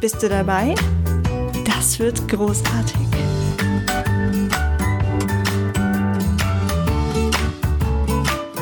Bist du dabei? Das wird großartig.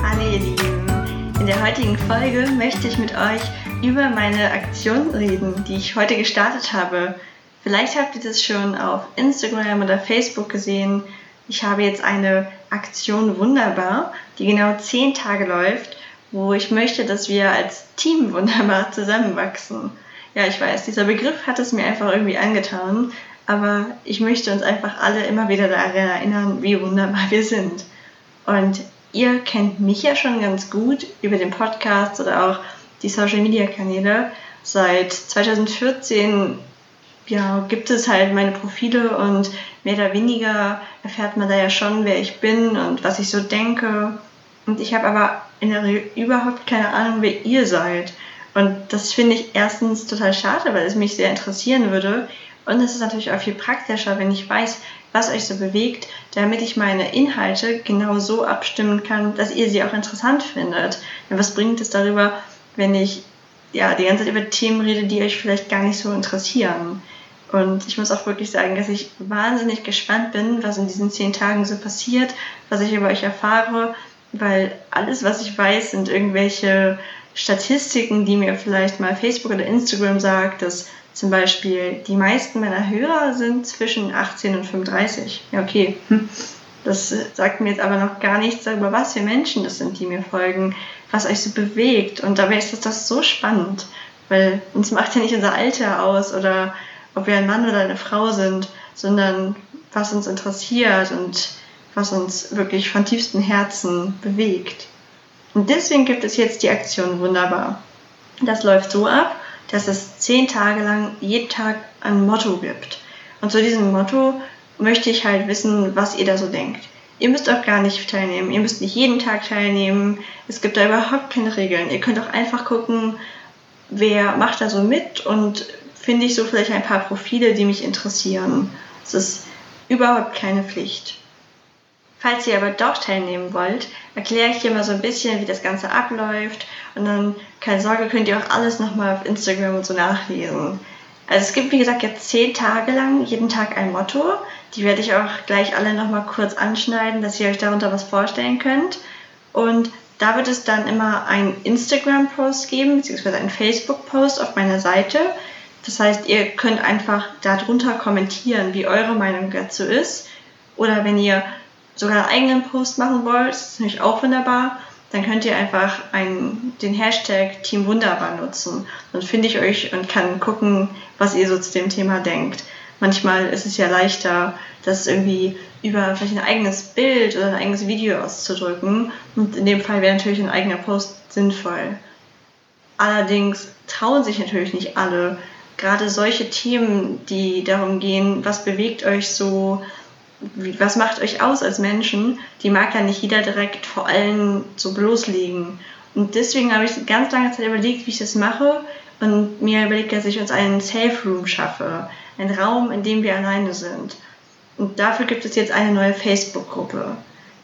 Hallo ihr Lieben. In der heutigen Folge möchte ich mit euch über meine Aktion reden, die ich heute gestartet habe. Vielleicht habt ihr das schon auf Instagram oder Facebook gesehen. Ich habe jetzt eine Aktion Wunderbar, die genau zehn Tage läuft, wo ich möchte, dass wir als Team wunderbar zusammenwachsen ja, ich weiß, dieser Begriff hat es mir einfach irgendwie angetan, aber ich möchte uns einfach alle immer wieder daran erinnern, wie wunderbar wir sind. Und ihr kennt mich ja schon ganz gut über den Podcast oder auch die Social Media Kanäle. Seit 2014 ja, gibt es halt meine Profile und mehr oder weniger erfährt man da ja schon, wer ich bin und was ich so denke. Und ich habe aber in der Regel überhaupt keine Ahnung, wer ihr seid. Und das finde ich erstens total schade, weil es mich sehr interessieren würde. Und es ist natürlich auch viel praktischer, wenn ich weiß, was euch so bewegt, damit ich meine Inhalte genau so abstimmen kann, dass ihr sie auch interessant findet. Denn was bringt es darüber, wenn ich ja die ganze Zeit über Themen rede, die euch vielleicht gar nicht so interessieren? Und ich muss auch wirklich sagen, dass ich wahnsinnig gespannt bin, was in diesen zehn Tagen so passiert, was ich über euch erfahre, weil alles, was ich weiß, sind irgendwelche Statistiken, die mir vielleicht mal Facebook oder Instagram sagt, dass zum Beispiel die meisten meiner Hörer sind zwischen 18 und 35. Ja, okay. Hm. Das sagt mir jetzt aber noch gar nichts darüber, was für Menschen das sind, die mir folgen, was euch so bewegt. Und dabei ist das, das so spannend, weil uns macht ja nicht unser Alter aus oder ob wir ein Mann oder eine Frau sind, sondern was uns interessiert und was uns wirklich von tiefstem Herzen bewegt. Und deswegen gibt es jetzt die Aktion Wunderbar. Das läuft so ab, dass es zehn Tage lang jeden Tag ein Motto gibt. Und zu diesem Motto möchte ich halt wissen, was ihr da so denkt. Ihr müsst auch gar nicht teilnehmen. Ihr müsst nicht jeden Tag teilnehmen. Es gibt da überhaupt keine Regeln. Ihr könnt auch einfach gucken, wer macht da so mit und finde ich so vielleicht ein paar Profile, die mich interessieren. Es ist überhaupt keine Pflicht. Falls ihr aber doch teilnehmen wollt, erkläre ich dir mal so ein bisschen, wie das Ganze abläuft. Und dann, keine Sorge, könnt ihr auch alles nochmal auf Instagram und so nachlesen. Also es gibt, wie gesagt, jetzt zehn Tage lang jeden Tag ein Motto. Die werde ich auch gleich alle nochmal kurz anschneiden, dass ihr euch darunter was vorstellen könnt. Und da wird es dann immer einen Instagram-Post geben, beziehungsweise einen Facebook-Post auf meiner Seite. Das heißt, ihr könnt einfach darunter kommentieren, wie eure Meinung dazu ist. Oder wenn ihr sogar einen eigenen Post machen wollt, das ist natürlich auch wunderbar, dann könnt ihr einfach einen, den Hashtag Team Wunderbar nutzen. Dann finde ich euch und kann gucken, was ihr so zu dem Thema denkt. Manchmal ist es ja leichter, das irgendwie über vielleicht ein eigenes Bild oder ein eigenes Video auszudrücken. Und in dem Fall wäre natürlich ein eigener Post sinnvoll. Allerdings trauen sich natürlich nicht alle. Gerade solche Themen, die darum gehen, was bewegt euch so, was macht euch aus als Menschen, die mag ja nicht jeder direkt vor allen so bloßlegen. Und deswegen habe ich ganz lange Zeit überlegt, wie ich das mache und mir überlegt, dass ich uns einen Safe Room schaffe. Einen Raum, in dem wir alleine sind. Und dafür gibt es jetzt eine neue Facebook-Gruppe.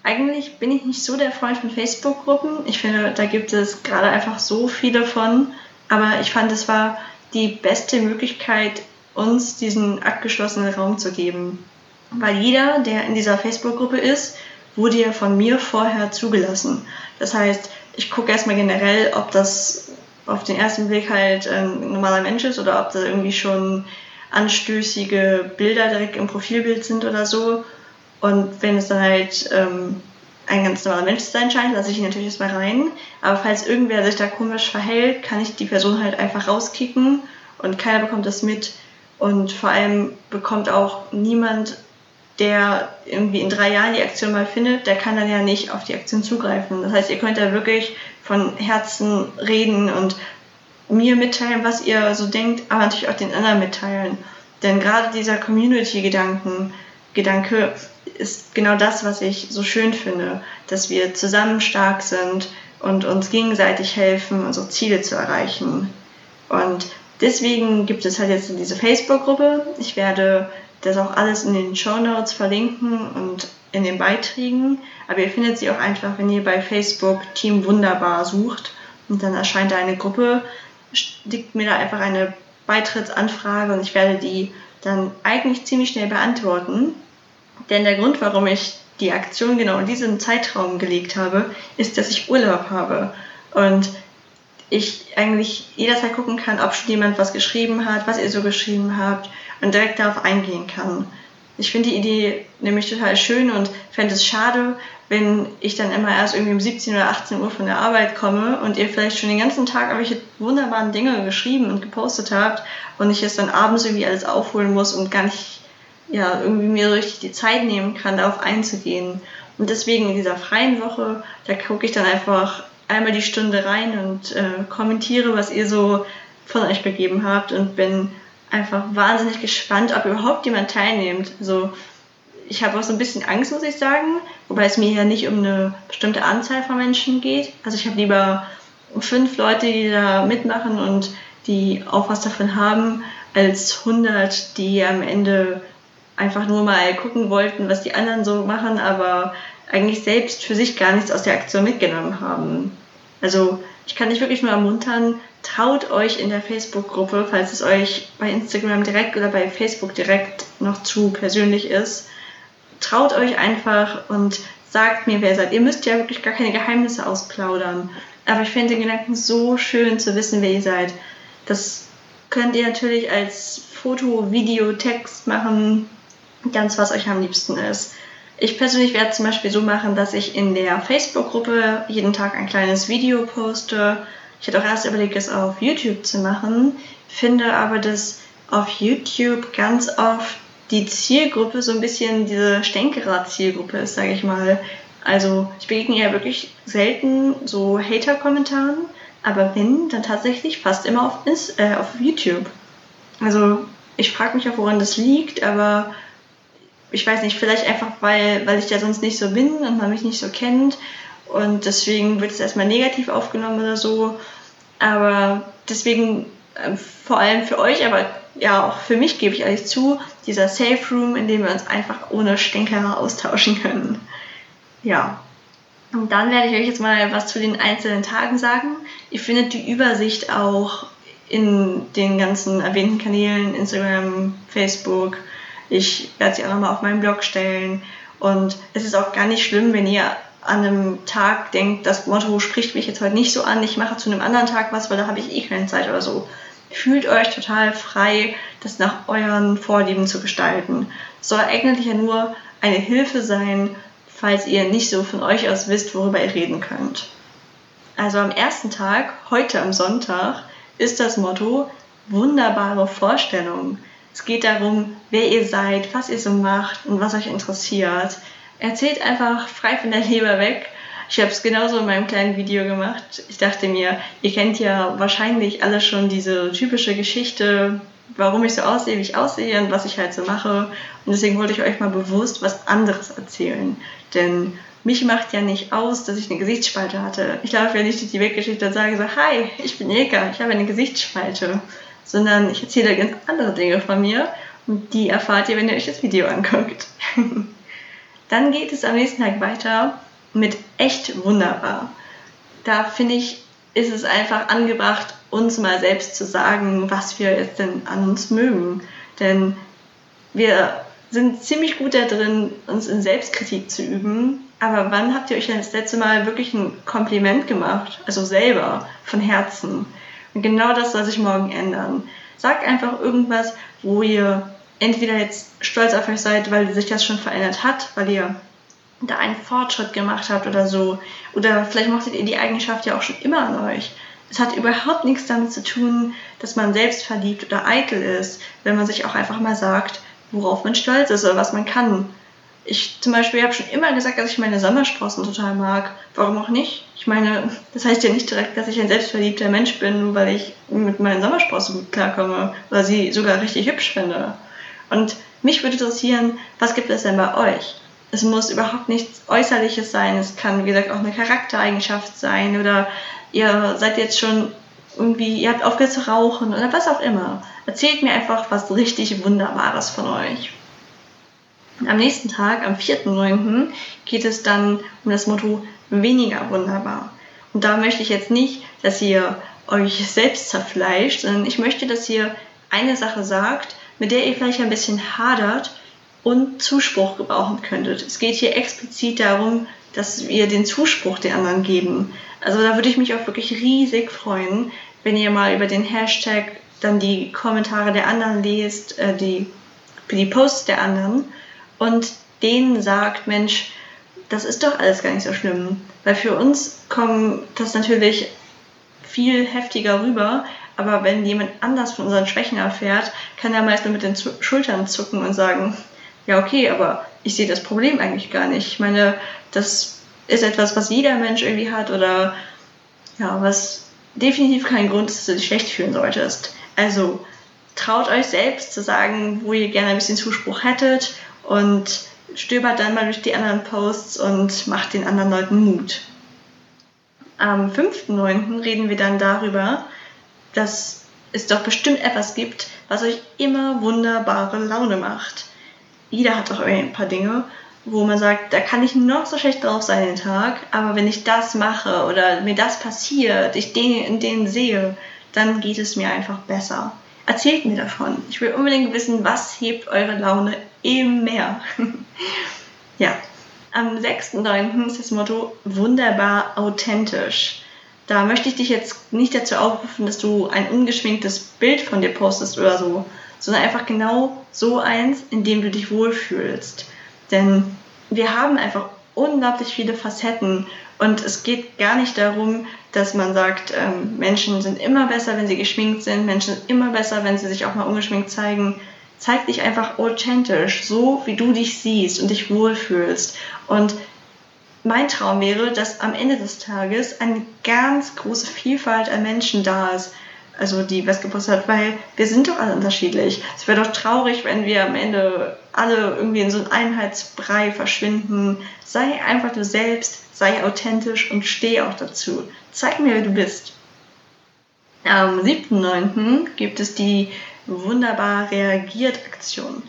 Eigentlich bin ich nicht so der Freund von Facebook-Gruppen. Ich finde, da gibt es gerade einfach so viele von. Aber ich fand, es war die beste Möglichkeit, uns diesen abgeschlossenen Raum zu geben weil jeder, der in dieser Facebook-Gruppe ist, wurde ja von mir vorher zugelassen. Das heißt, ich gucke erstmal generell, ob das auf den ersten Blick halt ein normaler Mensch ist oder ob da irgendwie schon anstößige Bilder direkt im Profilbild sind oder so. Und wenn es dann halt ähm, ein ganz normaler Mensch sein scheint, lasse ich ihn natürlich erstmal rein. Aber falls irgendwer sich da komisch verhält, kann ich die Person halt einfach rauskicken und keiner bekommt das mit. Und vor allem bekommt auch niemand der irgendwie in drei Jahren die Aktion mal findet, der kann dann ja nicht auf die Aktion zugreifen. Das heißt, ihr könnt da wirklich von Herzen reden und mir mitteilen, was ihr so denkt, aber natürlich auch den anderen mitteilen. Denn gerade dieser Community-Gedanken, Gedanke ist genau das, was ich so schön finde, dass wir zusammen stark sind und uns gegenseitig helfen, unsere Ziele zu erreichen. Und deswegen gibt es halt jetzt diese Facebook-Gruppe. Ich werde das auch alles in den Show Notes verlinken und in den Beiträgen. Aber ihr findet sie auch einfach, wenn ihr bei Facebook Team Wunderbar sucht und dann erscheint da eine Gruppe, schickt mir da einfach eine Beitrittsanfrage und ich werde die dann eigentlich ziemlich schnell beantworten. Denn der Grund, warum ich die Aktion genau in diesem Zeitraum gelegt habe, ist, dass ich Urlaub habe. Und ich eigentlich jederzeit gucken kann, ob schon jemand was geschrieben hat, was ihr so geschrieben habt und direkt darauf eingehen kann. Ich finde die Idee nämlich total schön und fände es schade, wenn ich dann immer erst irgendwie um 17 oder 18 Uhr von der Arbeit komme und ihr vielleicht schon den ganzen Tag irgendwelche wunderbaren Dinge geschrieben und gepostet habt und ich es dann abends irgendwie alles aufholen muss und gar nicht ja, irgendwie mir so richtig die Zeit nehmen kann, darauf einzugehen. Und deswegen in dieser freien Woche, da gucke ich dann einfach einmal die Stunde rein und äh, kommentiere, was ihr so von euch begeben habt und bin einfach wahnsinnig gespannt, ob überhaupt jemand teilnimmt. Also ich habe auch so ein bisschen Angst, muss ich sagen, wobei es mir ja nicht um eine bestimmte Anzahl von Menschen geht. Also ich habe lieber fünf Leute, die da mitmachen und die auch was davon haben, als 100, die am Ende einfach nur mal gucken wollten, was die anderen so machen, aber eigentlich selbst für sich gar nichts aus der Aktion mitgenommen haben. Also ich kann dich wirklich nur ermuntern, traut euch in der Facebook-Gruppe, falls es euch bei Instagram direkt oder bei Facebook direkt noch zu persönlich ist, traut euch einfach und sagt mir, wer ihr seid. Ihr müsst ja wirklich gar keine Geheimnisse ausplaudern. Aber ich finde den Gedanken so schön zu wissen, wer ihr seid. Das könnt ihr natürlich als Foto, Video, Text machen, ganz was euch am liebsten ist. Ich persönlich werde zum Beispiel so machen, dass ich in der Facebook-Gruppe jeden Tag ein kleines Video poste. Ich hätte auch erst überlegt, es auf YouTube zu machen, finde aber, dass auf YouTube ganz oft die Zielgruppe so ein bisschen diese Stänkerer-Zielgruppe ist, sage ich mal. Also ich begegne ja wirklich selten so Hater-Kommentaren, aber wenn, dann tatsächlich fast immer auf, äh, auf YouTube. Also ich frage mich auch, woran das liegt, aber ich weiß nicht, vielleicht einfach, weil, weil ich ja sonst nicht so bin und man mich nicht so kennt und deswegen wird es erstmal negativ aufgenommen oder so. Aber deswegen, äh, vor allem für euch, aber ja, auch für mich gebe ich ehrlich zu, dieser Safe Room, in dem wir uns einfach ohne Stinker austauschen können. Ja. Und dann werde ich euch jetzt mal was zu den einzelnen Tagen sagen. Ihr findet die Übersicht auch in den ganzen erwähnten Kanälen, Instagram, Facebook, ich werde sie auch nochmal auf meinen Blog stellen. Und es ist auch gar nicht schlimm, wenn ihr an einem Tag denkt, das Motto spricht mich jetzt heute nicht so an, ich mache zu einem anderen Tag was, weil da habe ich eh keine Zeit oder so. Fühlt euch total frei, das nach euren Vorlieben zu gestalten. Es soll eigentlich ja nur eine Hilfe sein, falls ihr nicht so von euch aus wisst, worüber ihr reden könnt. Also am ersten Tag, heute am Sonntag, ist das Motto wunderbare Vorstellung. Es geht darum, wer ihr seid, was ihr so macht und was euch interessiert. Erzählt einfach frei von der Leber weg. Ich habe es genauso in meinem kleinen Video gemacht. Ich dachte mir, ihr kennt ja wahrscheinlich alle schon diese typische Geschichte, warum ich so aussehe, wie ich aussehe und was ich halt so mache. Und deswegen wollte ich euch mal bewusst was anderes erzählen. Denn mich macht ja nicht aus, dass ich eine Gesichtsspalte hatte. Ich laufe ja nicht durch die Weggeschichte und sage so, hi, ich bin Ilka, ich habe eine Gesichtsspalte sondern ich erzähle ganz andere Dinge von mir und die erfahrt ihr, wenn ihr euch das Video anguckt. Dann geht es am nächsten Tag weiter mit echt wunderbar. Da finde ich, ist es einfach angebracht, uns mal selbst zu sagen, was wir jetzt denn an uns mögen. Denn wir sind ziemlich gut da drin, uns in Selbstkritik zu üben. Aber wann habt ihr euch das letzte Mal wirklich ein Kompliment gemacht? Also selber, von Herzen. Und genau das soll sich morgen ändern. Sagt einfach irgendwas, wo ihr entweder jetzt stolz auf euch seid, weil sich das schon verändert hat, weil ihr da einen Fortschritt gemacht habt oder so. Oder vielleicht mochtet ihr die Eigenschaft ja auch schon immer an euch. Es hat überhaupt nichts damit zu tun, dass man selbstverliebt oder eitel ist, wenn man sich auch einfach mal sagt, worauf man stolz ist oder was man kann. Ich zum Beispiel habe schon immer gesagt, dass ich meine Sommersprossen total mag. Warum auch nicht? Ich meine, das heißt ja nicht direkt, dass ich ein selbstverliebter Mensch bin, nur weil ich mit meinen Sommersprossen gut klarkomme oder sie sogar richtig hübsch finde. Und mich würde interessieren, was gibt es denn bei euch? Es muss überhaupt nichts Äußerliches sein. Es kann, wie gesagt, auch eine Charaktereigenschaft sein oder ihr seid jetzt schon irgendwie, ihr habt aufgehört zu rauchen oder was auch immer. Erzählt mir einfach was richtig Wunderbares von euch. Am nächsten Tag, am 4.9., geht es dann um das Motto weniger wunderbar. Und da möchte ich jetzt nicht, dass ihr euch selbst zerfleischt, sondern ich möchte, dass ihr eine Sache sagt, mit der ihr vielleicht ein bisschen hadert und Zuspruch gebrauchen könntet. Es geht hier explizit darum, dass wir den Zuspruch den anderen geben. Also da würde ich mich auch wirklich riesig freuen, wenn ihr mal über den Hashtag dann die Kommentare der anderen lest, äh, die, die Posts der anderen und denen sagt, Mensch, das ist doch alles gar nicht so schlimm. Weil für uns kommt das natürlich viel heftiger rüber, aber wenn jemand anders von unseren Schwächen erfährt, kann er meist nur mit den Schultern zucken und sagen, ja okay, aber ich sehe das Problem eigentlich gar nicht. Ich meine, das ist etwas, was jeder Mensch irgendwie hat oder ja, was definitiv kein Grund ist, dass du dich schlecht fühlen solltest. Also traut euch selbst zu sagen, wo ihr gerne ein bisschen Zuspruch hättet und stöbert dann mal durch die anderen Posts und macht den anderen Leuten Mut. Am 5.9. reden wir dann darüber, dass es doch bestimmt etwas gibt, was euch immer wunderbare Laune macht. Jeder hat doch ein paar Dinge, wo man sagt, da kann ich noch so schlecht drauf sein den Tag, aber wenn ich das mache oder mir das passiert, ich den in den sehe, dann geht es mir einfach besser. Erzählt mir davon. Ich will unbedingt wissen, was hebt eure Laune eben mehr. ja, am 6.9. ist das Motto wunderbar authentisch. Da möchte ich dich jetzt nicht dazu aufrufen, dass du ein ungeschminktes Bild von dir postest oder so, sondern einfach genau so eins, in dem du dich wohlfühlst. Denn wir haben einfach unglaublich viele Facetten und es geht gar nicht darum, dass man sagt, ähm, Menschen sind immer besser, wenn sie geschminkt sind, Menschen sind immer besser, wenn sie sich auch mal ungeschminkt zeigen. Zeig dich einfach authentisch, so wie du dich siehst und dich wohlfühlst. Und mein Traum wäre, dass am Ende des Tages eine ganz große Vielfalt an Menschen da ist, also die was hat, weil wir sind doch alle unterschiedlich. Es wäre doch traurig, wenn wir am Ende alle irgendwie in so einem Einheitsbrei verschwinden. Sei einfach du selbst, sei authentisch und steh auch dazu. Zeig mir, wer du bist. Am 7.9. gibt es die wunderbar reagiert Aktion.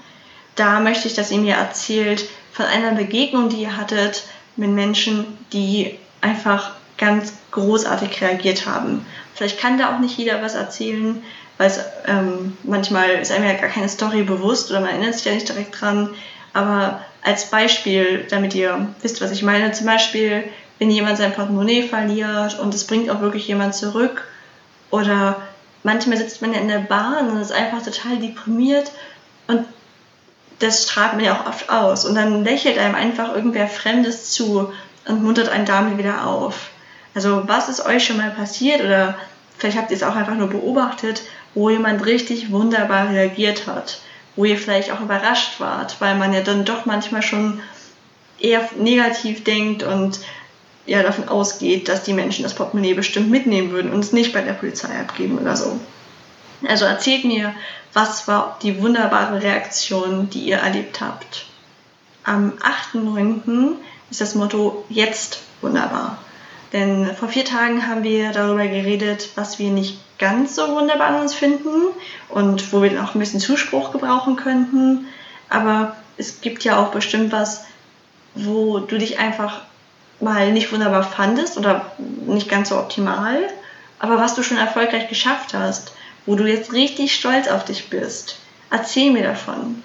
Da möchte ich, dass ihr mir erzählt von einer Begegnung, die ihr hattet mit Menschen, die einfach ganz großartig reagiert haben. Vielleicht kann da auch nicht jeder was erzählen, weil es ähm, manchmal ist einem ja gar keine Story bewusst oder man erinnert sich ja nicht direkt dran. Aber als Beispiel, damit ihr wisst, was ich meine, zum Beispiel, wenn jemand sein Portemonnaie verliert und es bringt auch wirklich jemand zurück oder manchmal sitzt man ja in der Bahn und ist einfach total deprimiert und das strahlt man ja auch oft aus und dann lächelt einem einfach irgendwer Fremdes zu und muntert einen damit wieder auf. Also was ist euch schon mal passiert oder vielleicht habt ihr es auch einfach nur beobachtet, wo jemand richtig wunderbar reagiert hat, wo ihr vielleicht auch überrascht wart, weil man ja dann doch manchmal schon eher negativ denkt und ja davon ausgeht, dass die Menschen das Portemonnaie bestimmt mitnehmen würden und es nicht bei der Polizei abgeben oder so. Also erzählt mir, was war die wunderbare Reaktion, die ihr erlebt habt. Am 8.9. ist das Motto jetzt wunderbar. Denn vor vier Tagen haben wir darüber geredet, was wir nicht ganz so wunderbar an uns finden und wo wir auch ein bisschen Zuspruch gebrauchen könnten. Aber es gibt ja auch bestimmt was, wo du dich einfach mal nicht wunderbar fandest oder nicht ganz so optimal, aber was du schon erfolgreich geschafft hast, wo du jetzt richtig stolz auf dich bist. Erzähl mir davon.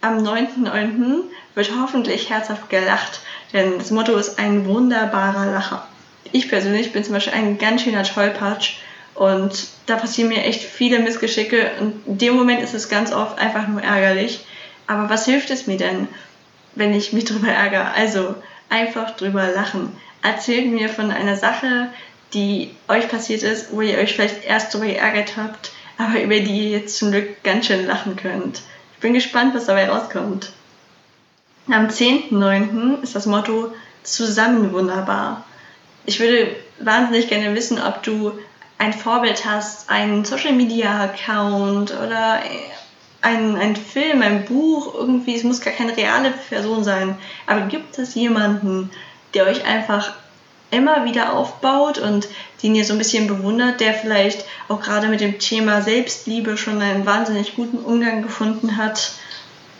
Am 9.9. wird hoffentlich herzhaft gelacht denn das Motto ist ein wunderbarer Lacher. Ich persönlich bin zum Beispiel ein ganz schöner Tollpatsch und da passieren mir echt viele Missgeschicke und in dem Moment ist es ganz oft einfach nur ärgerlich. Aber was hilft es mir denn, wenn ich mich drüber ärgere? Also einfach drüber lachen. Erzählt mir von einer Sache, die euch passiert ist, wo ihr euch vielleicht erst drüber geärgert habt, aber über die ihr jetzt zum Glück ganz schön lachen könnt. Ich bin gespannt, was dabei rauskommt. Am 10.9. ist das Motto Zusammen wunderbar. Ich würde wahnsinnig gerne wissen, ob du ein Vorbild hast, einen Social Media Account oder ein, ein Film, ein Buch, irgendwie, es muss gar keine reale Person sein, aber gibt es jemanden, der euch einfach immer wieder aufbaut und den ihr so ein bisschen bewundert, der vielleicht auch gerade mit dem Thema Selbstliebe schon einen wahnsinnig guten Umgang gefunden hat?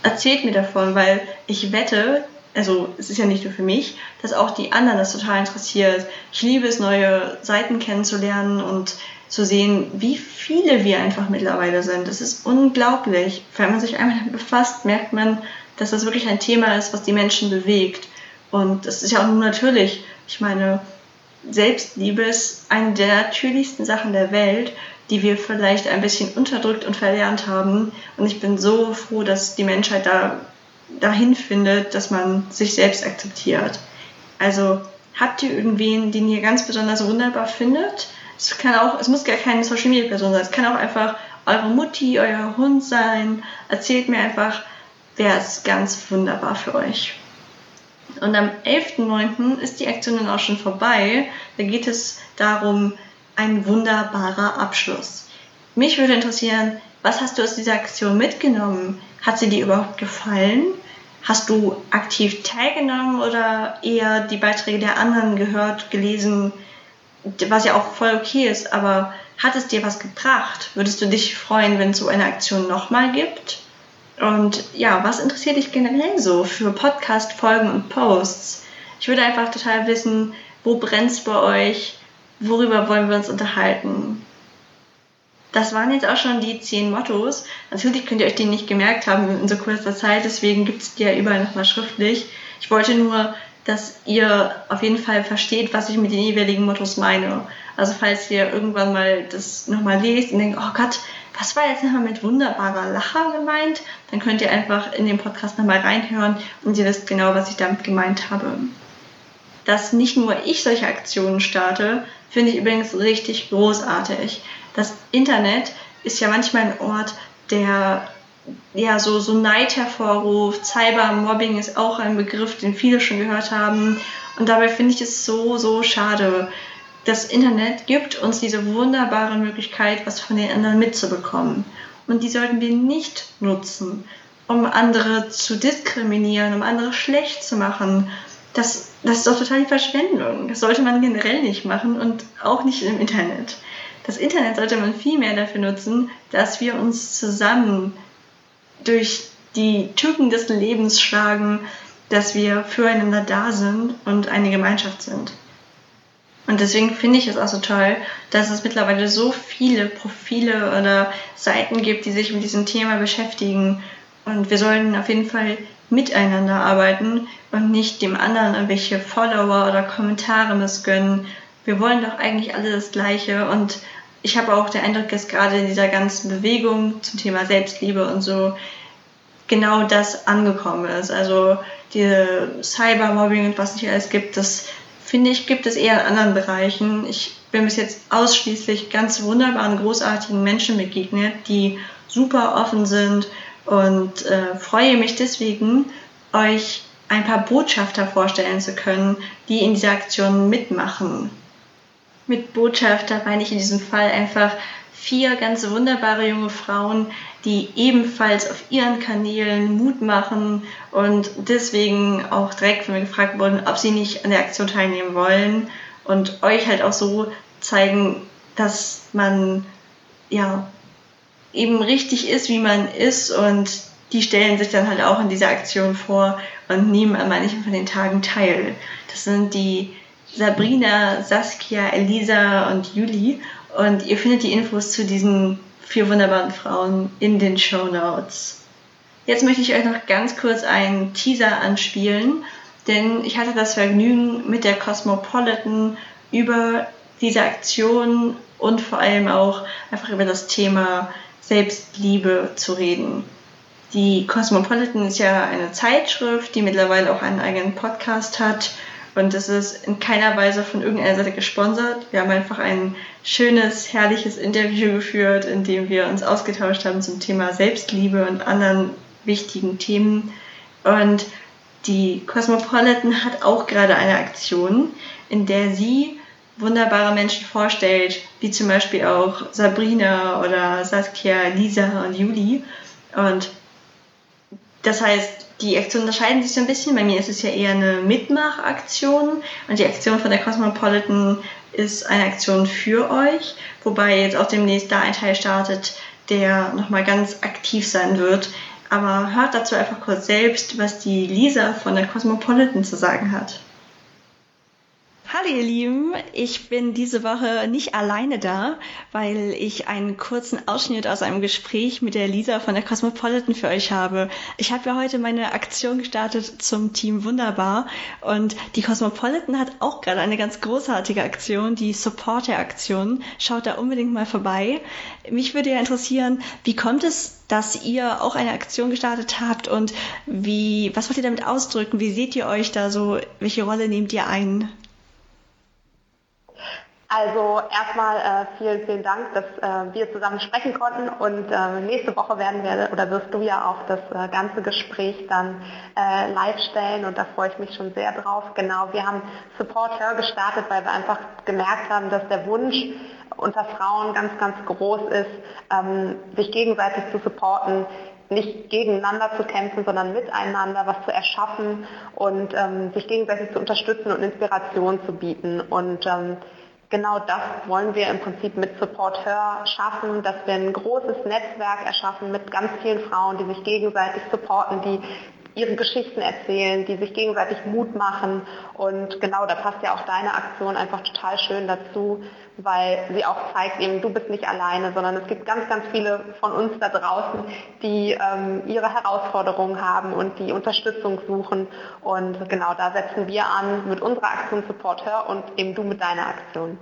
Erzählt mir davon, weil ich wette, also es ist ja nicht nur für mich, dass auch die anderen das total interessiert. Ich liebe es, neue Seiten kennenzulernen und zu sehen, wie viele wir einfach mittlerweile sind. Das ist unglaublich. Wenn man sich einmal damit befasst, merkt man, dass das wirklich ein Thema ist, was die Menschen bewegt. Und das ist ja auch nur natürlich. Ich meine, Selbstliebe ist eine der natürlichsten Sachen der Welt, die wir vielleicht ein bisschen unterdrückt und verlernt haben. Und ich bin so froh, dass die Menschheit da dahin findet, dass man sich selbst akzeptiert. Also habt ihr irgendwen, den ihr ganz besonders wunderbar findet? Es kann auch, es muss gar keine Social Media Person sein. Es kann auch einfach eure Mutti, euer Hund sein. Erzählt mir einfach, wer ist ganz wunderbar für euch. Und am 11.09. ist die Aktion dann auch schon vorbei. Da geht es darum, ein wunderbarer Abschluss. Mich würde interessieren, was hast du aus dieser Aktion mitgenommen? Hat sie dir überhaupt gefallen? Hast du aktiv teilgenommen oder eher die Beiträge der anderen gehört, gelesen, was ja auch voll okay ist, aber hat es dir was gebracht? Würdest du dich freuen, wenn es so eine Aktion nochmal gibt? Und ja, was interessiert dich generell so für Podcast-Folgen und Posts? Ich würde einfach total wissen, wo brennt es bei euch? Worüber wollen wir uns unterhalten? Das waren jetzt auch schon die zehn Mottos. Natürlich könnt ihr euch die nicht gemerkt haben in so kurzer Zeit, deswegen gibt es die ja überall nochmal schriftlich. Ich wollte nur dass ihr auf jeden Fall versteht, was ich mit den jeweiligen Mottos meine. Also falls ihr irgendwann mal das nochmal lest und denkt, oh Gott, was war jetzt nochmal mit wunderbarer Lacher gemeint, dann könnt ihr einfach in den Podcast nochmal reinhören und ihr wisst genau, was ich damit gemeint habe. Dass nicht nur ich solche Aktionen starte, finde ich übrigens richtig großartig. Das Internet ist ja manchmal ein Ort, der ja, so, so Neid hervorruft. Cybermobbing ist auch ein Begriff, den viele schon gehört haben. Und dabei finde ich es so, so schade. Das Internet gibt uns diese wunderbare Möglichkeit, was von den anderen mitzubekommen. Und die sollten wir nicht nutzen, um andere zu diskriminieren, um andere schlecht zu machen. Das, das ist doch total die Verschwendung. Das sollte man generell nicht machen und auch nicht im Internet. Das Internet sollte man viel mehr dafür nutzen, dass wir uns zusammen durch die Typen des Lebens schlagen, dass wir füreinander da sind und eine Gemeinschaft sind. Und deswegen finde ich es auch so toll, dass es mittlerweile so viele Profile oder Seiten gibt, die sich mit diesem Thema beschäftigen. Und wir sollten auf jeden Fall miteinander arbeiten und nicht dem anderen irgendwelche Follower oder Kommentare missgönnen. Wir wollen doch eigentlich alle das Gleiche und ich habe auch den Eindruck, dass gerade in dieser ganzen Bewegung zum Thema Selbstliebe und so genau das angekommen ist. Also die Cybermobbing und was nicht alles gibt, das finde ich, gibt es eher in anderen Bereichen. Ich bin bis jetzt ausschließlich ganz wunderbaren, großartigen Menschen begegnet, die super offen sind und äh, freue mich deswegen, euch ein paar Botschafter vorstellen zu können, die in dieser Aktion mitmachen. Mit Botschafter meine ich in diesem Fall einfach vier ganz wunderbare junge Frauen, die ebenfalls auf ihren Kanälen Mut machen und deswegen auch direkt von mir gefragt wurden, ob sie nicht an der Aktion teilnehmen wollen und euch halt auch so zeigen, dass man ja eben richtig ist, wie man ist und die stellen sich dann halt auch in dieser Aktion vor und nehmen an manchen von den Tagen teil. Das sind die Sabrina, Saskia, Elisa und Juli. Und ihr findet die Infos zu diesen vier wunderbaren Frauen in den Show Notes. Jetzt möchte ich euch noch ganz kurz einen Teaser anspielen, denn ich hatte das Vergnügen, mit der Cosmopolitan über diese Aktion und vor allem auch einfach über das Thema Selbstliebe zu reden. Die Cosmopolitan ist ja eine Zeitschrift, die mittlerweile auch einen eigenen Podcast hat und es ist in keiner Weise von irgendeiner Seite gesponsert. Wir haben einfach ein schönes, herrliches Interview geführt, in dem wir uns ausgetauscht haben zum Thema Selbstliebe und anderen wichtigen Themen. Und die Cosmopolitan hat auch gerade eine Aktion, in der sie wunderbare Menschen vorstellt, wie zum Beispiel auch Sabrina oder Saskia, Lisa und Juli. Und das heißt, die Aktionen unterscheiden sich so ein bisschen. Bei mir ist es ja eher eine Mitmachaktion und die Aktion von der Cosmopolitan ist eine Aktion für euch, wobei jetzt auch demnächst da ein Teil startet, der nochmal ganz aktiv sein wird. Aber hört dazu einfach kurz selbst, was die Lisa von der Cosmopolitan zu sagen hat. Hallo ihr Lieben, ich bin diese Woche nicht alleine da, weil ich einen kurzen Ausschnitt aus einem Gespräch mit der Lisa von der Cosmopolitan für euch habe. Ich habe ja heute meine Aktion gestartet zum Team Wunderbar und die Cosmopolitan hat auch gerade eine ganz großartige Aktion, die Supporter-Aktion. Schaut da unbedingt mal vorbei. Mich würde ja interessieren, wie kommt es, dass ihr auch eine Aktion gestartet habt und wie, was wollt ihr damit ausdrücken? Wie seht ihr euch da so? Welche Rolle nehmt ihr ein? Also erstmal äh, vielen, vielen Dank, dass äh, wir zusammen sprechen konnten und äh, nächste Woche werden wir oder wirst du ja auch das äh, ganze Gespräch dann äh, live stellen und da freue ich mich schon sehr drauf. Genau, wir haben Support Her gestartet, weil wir einfach gemerkt haben, dass der Wunsch unter Frauen ganz, ganz groß ist, ähm, sich gegenseitig zu supporten, nicht gegeneinander zu kämpfen, sondern miteinander was zu erschaffen und ähm, sich gegenseitig zu unterstützen und Inspiration zu bieten. Und ähm, genau das wollen wir im Prinzip mit Support Her schaffen, dass wir ein großes Netzwerk erschaffen mit ganz vielen Frauen, die sich gegenseitig supporten, die ihre Geschichten erzählen, die sich gegenseitig Mut machen. Und genau, da passt ja auch deine Aktion einfach total schön dazu, weil sie auch zeigt eben, du bist nicht alleine, sondern es gibt ganz, ganz viele von uns da draußen, die ähm, ihre Herausforderungen haben und die Unterstützung suchen. Und genau da setzen wir an mit unserer Aktion Support Her und eben du mit deiner Aktion.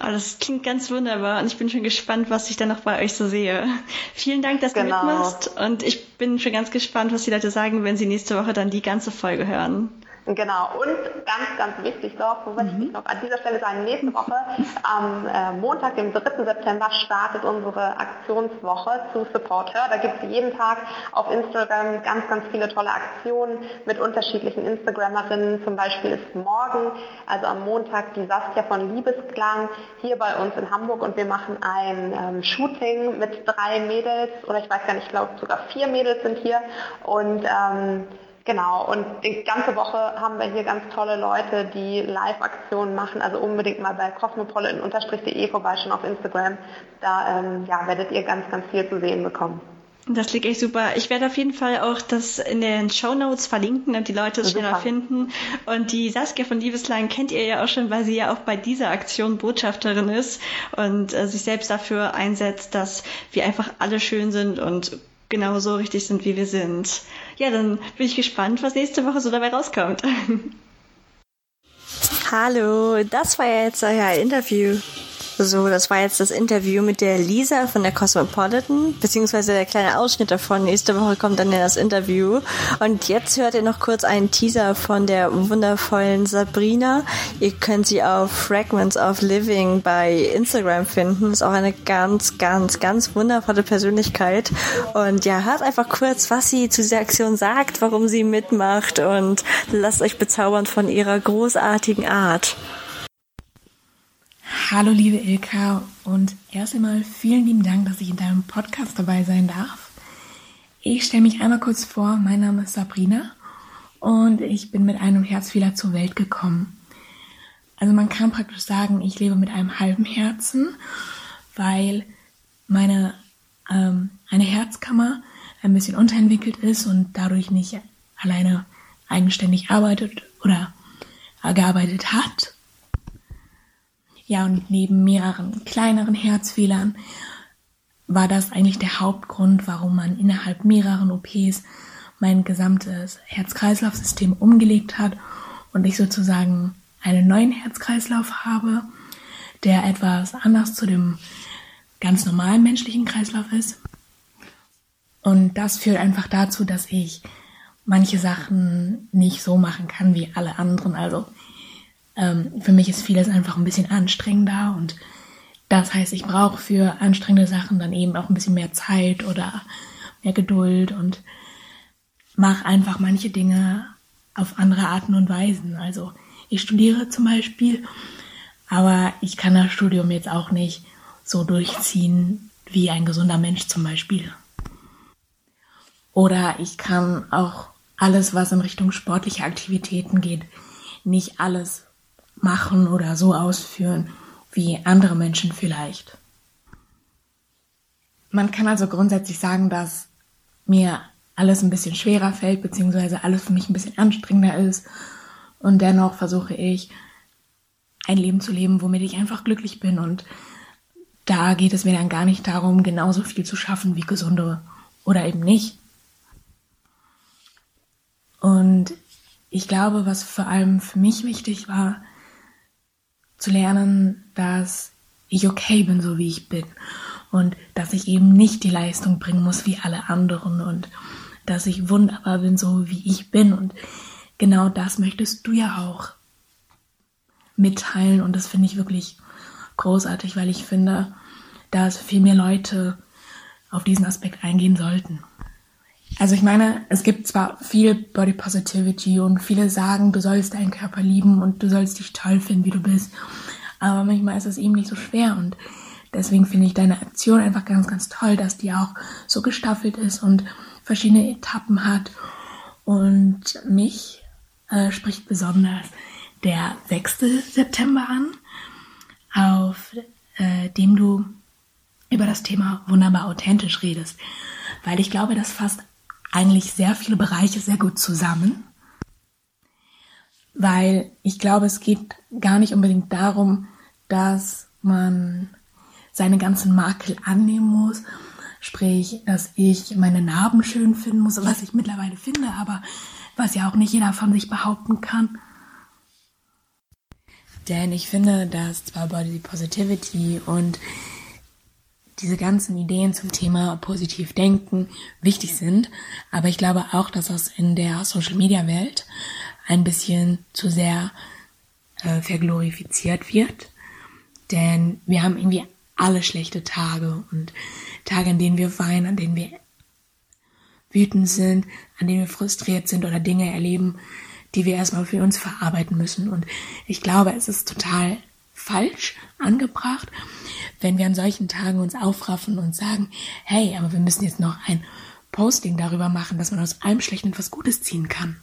Oh, das klingt ganz wunderbar und ich bin schon gespannt, was ich dann noch bei euch so sehe. Vielen Dank, dass genau. du mitmachst und ich bin schon ganz gespannt, was die Leute sagen, wenn sie nächste Woche dann die ganze Folge hören. Genau, und ganz, ganz wichtig noch, wo möchte ich noch an dieser Stelle sagen, nächste Woche am äh, Montag, dem 3. September, startet unsere Aktionswoche zu Support Her. Da gibt es jeden Tag auf Instagram ganz, ganz viele tolle Aktionen mit unterschiedlichen Instagrammerinnen. Zum Beispiel ist morgen, also am Montag, die Saskia von Liebesklang hier bei uns in Hamburg und wir machen ein ähm, Shooting mit drei Mädels oder ich weiß gar nicht, ich glaube sogar vier Mädels sind hier und ähm, Genau, und die ganze Woche haben wir hier ganz tolle Leute, die Live-Aktionen machen. Also unbedingt mal bei cosmopolitan-de vorbeischauen auf Instagram. Da ähm, ja, werdet ihr ganz, ganz viel zu sehen bekommen. Das klingt echt super. Ich werde auf jeden Fall auch das in den Show Notes verlinken, damit die Leute es schneller finden. Und die Saskia von Liebeslang kennt ihr ja auch schon, weil sie ja auch bei dieser Aktion Botschafterin ist und äh, sich selbst dafür einsetzt, dass wir einfach alle schön sind und genauso richtig sind, wie wir sind. Ja, dann bin ich gespannt, was nächste Woche so dabei rauskommt. Hallo, das war jetzt euer Interview. So, das war jetzt das Interview mit der Lisa von der Cosmopolitan, beziehungsweise der kleine Ausschnitt davon. Nächste Woche kommt dann das Interview. Und jetzt hört ihr noch kurz einen Teaser von der wundervollen Sabrina. Ihr könnt sie auf Fragments of Living bei Instagram finden. Ist auch eine ganz, ganz, ganz wundervolle Persönlichkeit. Und ja, hört einfach kurz, was sie zu dieser Aktion sagt, warum sie mitmacht und lasst euch bezaubern von ihrer großartigen Art. Hallo liebe Ilka und erst einmal vielen lieben Dank, dass ich in deinem Podcast dabei sein darf. Ich stelle mich einmal kurz vor, mein Name ist Sabrina und ich bin mit einem Herzfehler zur Welt gekommen. Also man kann praktisch sagen, ich lebe mit einem halben Herzen, weil meine ähm, eine Herzkammer ein bisschen unterentwickelt ist und dadurch nicht alleine eigenständig arbeitet oder gearbeitet hat ja, und neben mehreren kleineren Herzfehlern war das eigentlich der Hauptgrund, warum man innerhalb mehreren OPs mein gesamtes Herz-Kreislauf-System umgelegt hat und ich sozusagen einen neuen Herz-Kreislauf habe, der etwas anders zu dem ganz normalen menschlichen Kreislauf ist. Und das führt einfach dazu, dass ich manche Sachen nicht so machen kann wie alle anderen. Also ähm, für mich ist vieles einfach ein bisschen anstrengender und das heißt, ich brauche für anstrengende Sachen dann eben auch ein bisschen mehr Zeit oder mehr Geduld und mache einfach manche Dinge auf andere Arten und Weisen. Also ich studiere zum Beispiel, aber ich kann das Studium jetzt auch nicht so durchziehen wie ein gesunder Mensch zum Beispiel. Oder ich kann auch alles, was in Richtung sportliche Aktivitäten geht, nicht alles machen oder so ausführen wie andere Menschen vielleicht. Man kann also grundsätzlich sagen, dass mir alles ein bisschen schwerer fällt, beziehungsweise alles für mich ein bisschen anstrengender ist. Und dennoch versuche ich, ein Leben zu leben, womit ich einfach glücklich bin. Und da geht es mir dann gar nicht darum, genauso viel zu schaffen wie gesunde oder eben nicht. Und ich glaube, was vor allem für mich wichtig war, zu lernen, dass ich okay bin, so wie ich bin. Und dass ich eben nicht die Leistung bringen muss wie alle anderen und dass ich wunderbar bin, so wie ich bin. Und genau das möchtest du ja auch mitteilen. Und das finde ich wirklich großartig, weil ich finde, dass viel mehr Leute auf diesen Aspekt eingehen sollten. Also ich meine, es gibt zwar viel Body Positivity und viele sagen, du sollst deinen Körper lieben und du sollst dich toll finden, wie du bist. Aber manchmal ist es eben nicht so schwer und deswegen finde ich deine Aktion einfach ganz, ganz toll, dass die auch so gestaffelt ist und verschiedene Etappen hat. Und mich äh, spricht besonders der 6. September an, auf äh, dem du über das Thema wunderbar authentisch redest. Weil ich glaube, das fasst eigentlich sehr viele Bereiche sehr gut zusammen. Weil ich glaube, es geht gar nicht unbedingt darum, dass man seine ganzen Makel annehmen muss. Sprich, dass ich meine Narben schön finden muss, was ich mittlerweile finde, aber was ja auch nicht jeder von sich behaupten kann. Denn ich finde, dass zwar Body Positivity und diese ganzen Ideen zum Thema positiv denken wichtig sind. Aber ich glaube auch, dass das in der Social Media Welt ein bisschen zu sehr äh, verglorifiziert wird. Denn wir haben irgendwie alle schlechte Tage und Tage, an denen wir weinen, an denen wir wütend sind, an denen wir frustriert sind oder Dinge erleben, die wir erstmal für uns verarbeiten müssen. Und ich glaube, es ist total falsch angebracht, wenn wir an solchen Tagen uns aufraffen und sagen, hey, aber wir müssen jetzt noch ein Posting darüber machen, dass man aus allem Schlechten etwas Gutes ziehen kann.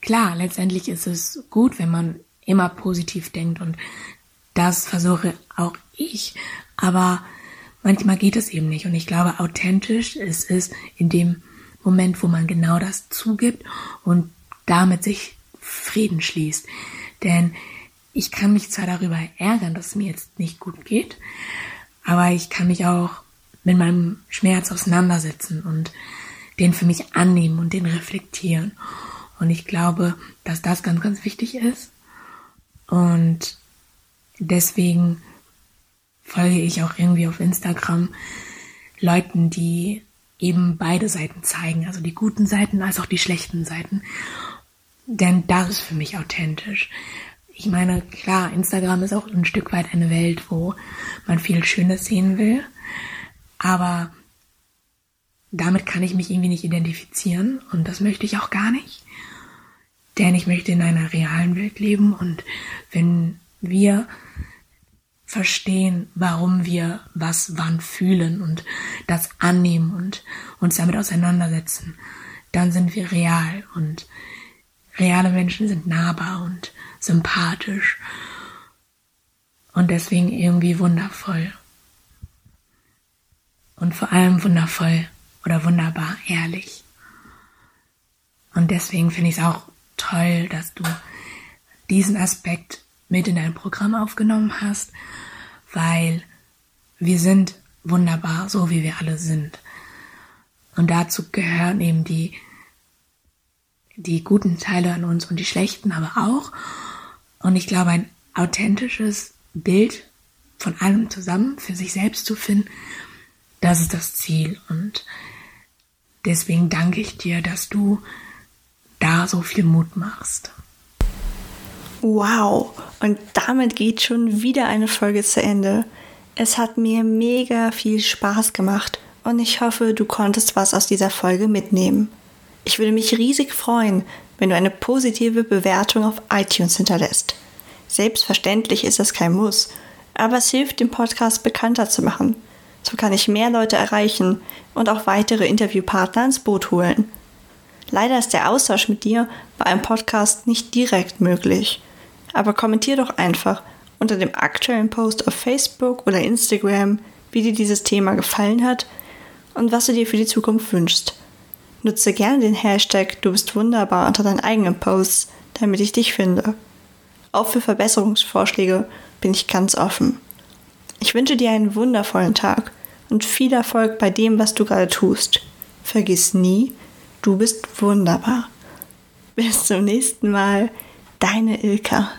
Klar, letztendlich ist es gut, wenn man immer positiv denkt und das versuche auch ich, aber manchmal geht es eben nicht und ich glaube, authentisch ist es in dem Moment, wo man genau das zugibt und damit sich Frieden schließt. Denn ich kann mich zwar darüber ärgern, dass es mir jetzt nicht gut geht, aber ich kann mich auch mit meinem Schmerz auseinandersetzen und den für mich annehmen und den reflektieren. Und ich glaube, dass das ganz, ganz wichtig ist. Und deswegen folge ich auch irgendwie auf Instagram Leuten, die eben beide Seiten zeigen, also die guten Seiten als auch die schlechten Seiten. Denn das ist für mich authentisch ich meine, klar, Instagram ist auch ein Stück weit eine Welt, wo man viel Schönes sehen will. Aber damit kann ich mich irgendwie nicht identifizieren und das möchte ich auch gar nicht. Denn ich möchte in einer realen Welt leben und wenn wir verstehen, warum wir was wann fühlen und das annehmen und uns damit auseinandersetzen, dann sind wir real und reale Menschen sind nahbar und sympathisch und deswegen irgendwie wundervoll. Und vor allem wundervoll oder wunderbar ehrlich. Und deswegen finde ich es auch toll, dass du diesen Aspekt mit in dein Programm aufgenommen hast, weil wir sind wunderbar, so wie wir alle sind. Und dazu gehören eben die, die guten Teile an uns und die schlechten aber auch. Und ich glaube, ein authentisches Bild von allem zusammen für sich selbst zu finden, das ist das Ziel. Und deswegen danke ich dir, dass du da so viel Mut machst. Wow, und damit geht schon wieder eine Folge zu Ende. Es hat mir mega viel Spaß gemacht und ich hoffe, du konntest was aus dieser Folge mitnehmen. Ich würde mich riesig freuen, wenn du eine positive Bewertung auf iTunes hinterlässt. Selbstverständlich ist das kein Muss, aber es hilft, den Podcast bekannter zu machen. So kann ich mehr Leute erreichen und auch weitere Interviewpartner ins Boot holen. Leider ist der Austausch mit dir bei einem Podcast nicht direkt möglich. Aber kommentier doch einfach unter dem aktuellen Post auf Facebook oder Instagram, wie dir dieses Thema gefallen hat und was du dir für die Zukunft wünschst. Nutze gerne den Hashtag Du bist wunderbar unter deinen eigenen Posts, damit ich dich finde. Auch für Verbesserungsvorschläge bin ich ganz offen. Ich wünsche dir einen wundervollen Tag und viel Erfolg bei dem, was du gerade tust. Vergiss nie, du bist wunderbar. Bis zum nächsten Mal, deine Ilka.